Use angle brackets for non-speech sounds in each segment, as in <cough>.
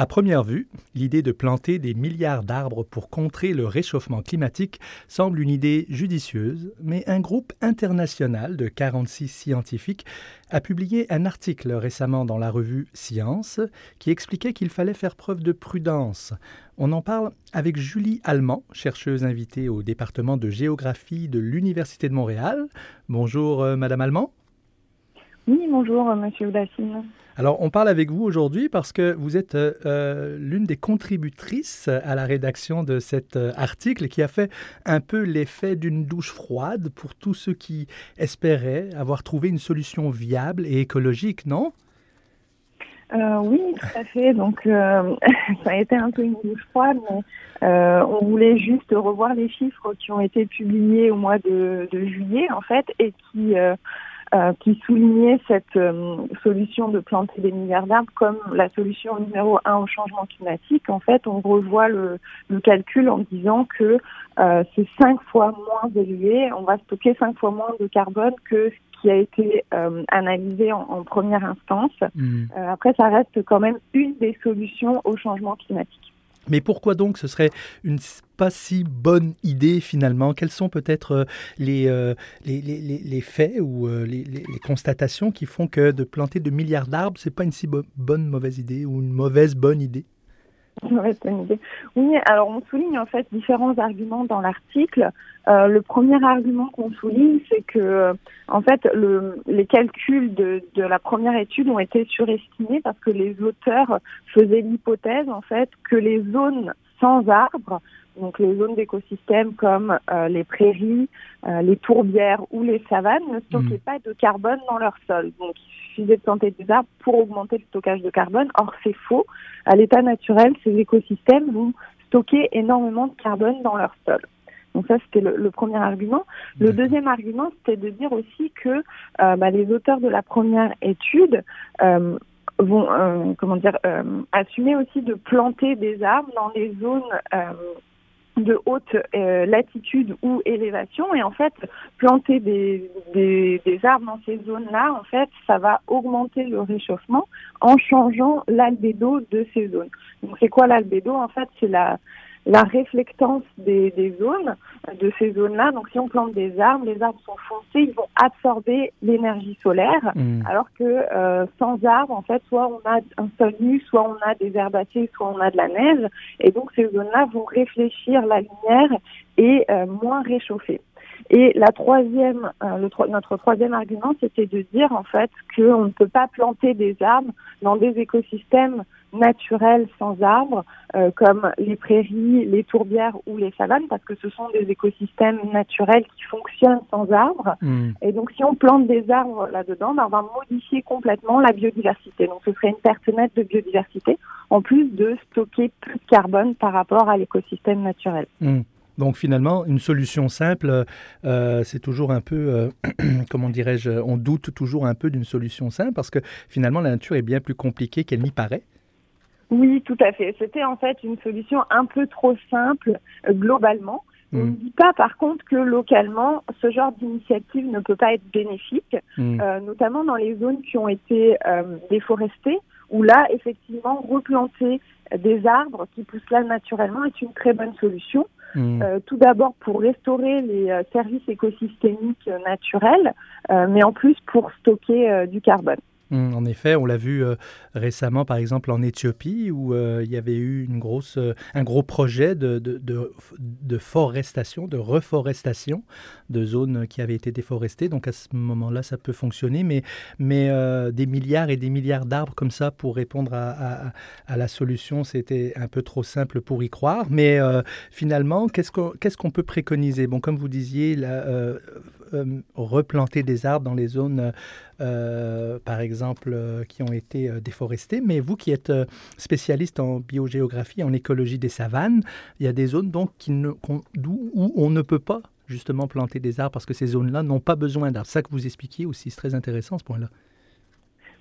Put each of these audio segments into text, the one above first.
À première vue, l'idée de planter des milliards d'arbres pour contrer le réchauffement climatique semble une idée judicieuse, mais un groupe international de 46 scientifiques a publié un article récemment dans la revue Science qui expliquait qu'il fallait faire preuve de prudence. On en parle avec Julie Allemand, chercheuse invitée au département de géographie de l'Université de Montréal. Bonjour, euh, Madame Allemand. Oui, bonjour, Monsieur Oudassine. Alors, on parle avec vous aujourd'hui parce que vous êtes euh, euh, l'une des contributrices à la rédaction de cet euh, article qui a fait un peu l'effet d'une douche froide pour tous ceux qui espéraient avoir trouvé une solution viable et écologique, non? Oui, tout à fait. Donc, <laughs> ça a été un peu une douche froide, mais on voulait juste revoir les chiffres qui ont été publiés au mois de, de juillet, en fait, et qui euh, qui soulignait cette euh, solution de planter des milliards d'arbres comme la solution numéro un au changement climatique. En fait, on revoit le, le calcul en disant que euh, c'est cinq fois moins élevé, on va stocker cinq fois moins de carbone que ce qui a été euh, analysé en, en, première instance. Mmh. après, ça reste quand même une des solutions au changement climatique. Mais pourquoi donc ce serait une pas si bonne idée finalement? Quels sont peut-être euh, euh, les, les, les, les, faits ou euh, les, constatations qui font que de planter de milliards d'arbres, c'est pas une si bonne mauvaise idée ou une mauvaise bonne idée? Oui, alors on souligne en fait différents arguments dans l'article. Euh, le premier argument qu'on souligne, c'est que euh, en fait le, les calculs de, la première étude ont été surestimés parce que les auteurs faisaient l'hypothèse en fait que les zones sans arbres, donc les zones d'écosystèmes comme euh, les prairies, euh, les tourbières ou les savanes, ne stockaient mmh. pas de carbone dans leur sol. Donc de planter des arbres pour augmenter le stockage de carbone. Or, c'est faux. À l'état naturel, ces écosystèmes vont stocker énormément de carbone dans leur sol. Donc ça, c'était le, premier argument. Le deuxième argument, c'était de dire aussi que euh, bah, les auteurs de la première étude vont, euh, comment dire, assumer aussi de planter des arbres dans des zones de haute euh, latitude ou élévation et en fait planter des, des, des arbres dans ces zones-là en fait ça va augmenter le réchauffement en changeant l'albédo de ces zones. Donc c'est quoi l'albédo? En fait c'est la la réflectance des, des zones, de ces zones-là. Donc, si on plante des arbres, les arbres sont foncés, ils vont absorber l'énergie solaire, mmh. alors que euh, sans arbres, en fait, soit on a un sol nu, soit on a des herbacées, soit on a de la neige, et donc ces zones-là vont réfléchir la lumière et euh, moins réchauffer. Et la troisième, euh, le, notre troisième argument, c'était de dire en fait qu'on ne peut pas planter des arbres dans des écosystèmes naturels sans arbres, euh, comme les prairies, les tourbières ou les savanes, parce que ce sont des écosystèmes naturels qui fonctionnent sans arbres. Hmm. Et donc, si on plante des arbres là-dedans, ben, on va modifier complètement la biodiversité. Donc, ce serait une perte nette de biodiversité, en plus de stocker plus de carbone par rapport à l'écosystème naturel. Hmm. Donc finalement, une solution simple, euh, c'est toujours un peu, euh, <clears throat> comment dirais-je, on doute toujours un peu d'une solution simple parce que finalement la nature est bien plus compliquée qu'elle n'y paraît. Oui, tout à fait. C'était en fait une solution un peu trop simple euh, globalement. On ne mm. dit pas par contre que localement, ce genre d'initiative ne peut pas être bénéfique, mm. euh, notamment dans les zones qui ont été euh, déforestées, où là, effectivement, replanter des arbres qui poussent là naturellement est une très bonne solution. Mm. Euh, tout d'abord pour restaurer les euh, services écosystémiques naturels, euh, mais en plus pour stocker du carbone. Hum, en effet, on l'a vu euh, récemment, par exemple, en Éthiopie, où euh, il y avait eu euh, un gros projet de, de, de, forestation, de reforestation de zones qui avaient été déforestées. Donc à ce moment-là, ça peut fonctionner, mais, des milliards et des milliards d'arbres comme ça pour répondre à, la solution, c'était un peu trop simple pour y croire. Mais finalement, qu'est-ce qu'on peut préconiser? Bon, comme vous disiez, la, replanter des arbres dans les zones, par exemple, euh, qui ont été euh, déforestés. Mais vous qui êtes euh, spécialiste en biogéographie, en écologie des savanes, il y a des zones donc où on ne peut pas justement planter des arbres parce que ces zones-là n'ont pas besoin d'arbres. Ça que vous expliquiez aussi, c'est très intéressant ce point-là.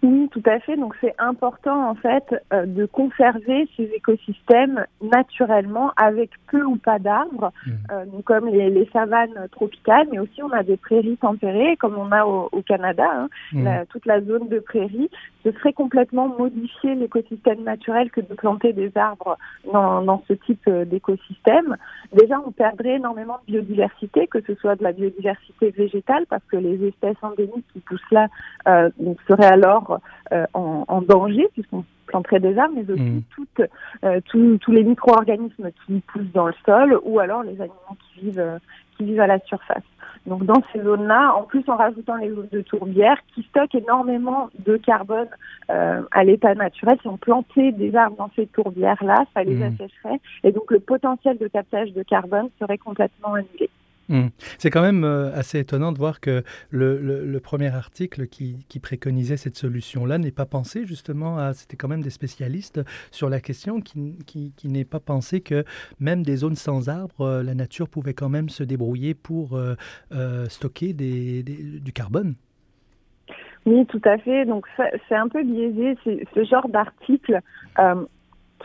Oui, tout à fait. Donc c'est important en fait euh, de conserver ces écosystèmes naturellement avec peu ou pas d'arbres, mmh. euh, comme les, les, savanes tropicales, mais aussi on a des prairies tempérées comme on a au, au Canada, hein, mmh. la, toute la zone de prairies. Ce serait complètement modifier l'écosystème naturel que de planter des arbres dans, dans ce type euh, d'écosystème. Déjà, on perdrait énormément de biodiversité, que ce soit de la biodiversité végétale, parce que les espèces endémiques qui poussent là euh, seraient alors euh, en, en, danger puisqu'on planterait des arbres, mais aussi mmh. toutes, euh, tous les micro-organismes qui poussent dans le sol ou alors les animaux qui vivent, euh, qui vivent à la surface. Donc dans ces zones-là, en plus en rajoutant les zones de tourbière qui stockent énormément de carbone euh, à l'état naturel, si on plantait des arbres dans ces tourbières-là, ça les mmh. assécherait et donc le potentiel de captage de carbone serait complètement annulé. Mmh. C'est quand même euh, assez étonnant de voir que le, le, le premier article qui, qui, préconisait cette solution-là n'est pas pensé justement à... C'était quand même des spécialistes sur la question qui, qui, qui n'est pas pensé que même des zones sans arbres, euh, la nature pouvait quand même se débrouiller pour euh, euh stocker des, des, du carbone. Oui, tout à fait. Donc c'est un peu biaisé. Ce genre d'article euh,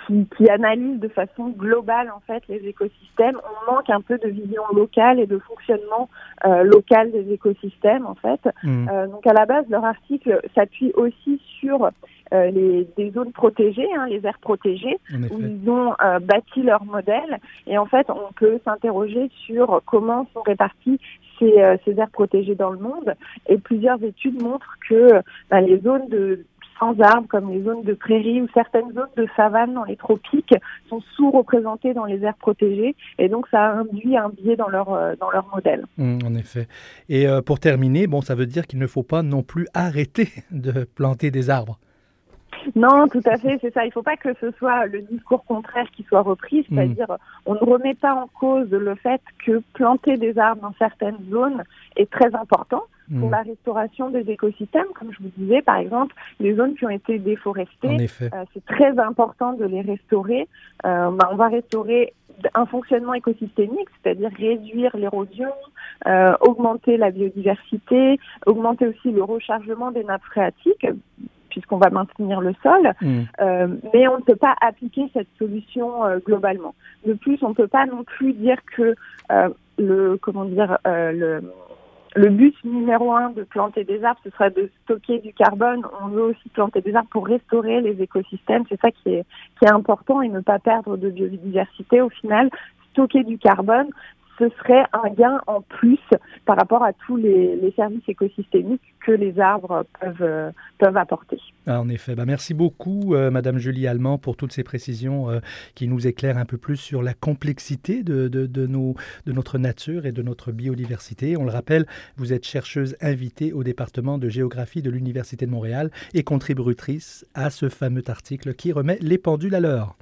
qui, qui, analyse de façon globale en fait les écosystèmes. On manque un peu de vision locale et de fonctionnement euh, local des écosystèmes en fait. Mmh. Euh, donc à la base, leur article s'appuie aussi sur euh, les, des zones protégées, hein, les aires protégées, où ils ont euh, bâti leur modèle. Et en fait, on peut s'interroger sur comment sont répartis ces, euh, ces, aires protégées dans le monde. Et plusieurs études montrent que bah, les zones de sans arbres, comme les zones de prairies ou certaines zones de savane dans les tropiques, sont sous-représentées dans les aires protégées. Et donc, ça induit un biais dans leur, euh, dans modèle. Mmh, en effet. Et euh, pour terminer, bon, ça veut dire qu'il ne faut pas non plus arrêter <laughs> de planter des arbres. Non, tout à fait, c'est ça. Il ne faut pas que ce soit le discours contraire qui soit repris, c'est-à-dire mmh. on ne remet pas en cause le fait que planter des arbres dans certaines zones est très important pour mmh. la restauration des écosystèmes. Comme je vous disais, par exemple, les zones qui ont été déforestées, euh, c'est très important de les restaurer. Euh, bah, on va restaurer un fonctionnement écosystémique, c'est-à-dire réduire l'érosion, euh, augmenter la biodiversité, augmenter aussi le rechargement des nappes phréatiques puisqu'on va maintenir le sol, mmh. euh, mais on ne peut pas appliquer cette solution euh, globalement. De plus, on ne peut pas non plus dire que euh, le comment dire le le but numéro un de planter des arbres, ce serait de stocker du carbone. On veut aussi planter des arbres pour restaurer les écosystèmes. C'est ça qui est, qui est important et ne pas perdre de biodiversité. Au final, stocker du carbone, ce serait un gain en plus par rapport à tous les, services écosystémiques que les arbres peuvent, euh, peuvent apporter. Ah, en effet, bah, merci beaucoup euh, Madame Julie Allemand pour toutes ces précisions euh, qui nous éclairent un peu plus sur la complexité de, de, de, nos, de notre nature et de notre biodiversité. On le rappelle, vous êtes chercheuse invitée au département de géographie de l'Université de Montréal et contributrice à ce fameux article qui remet les pendules à l'heure.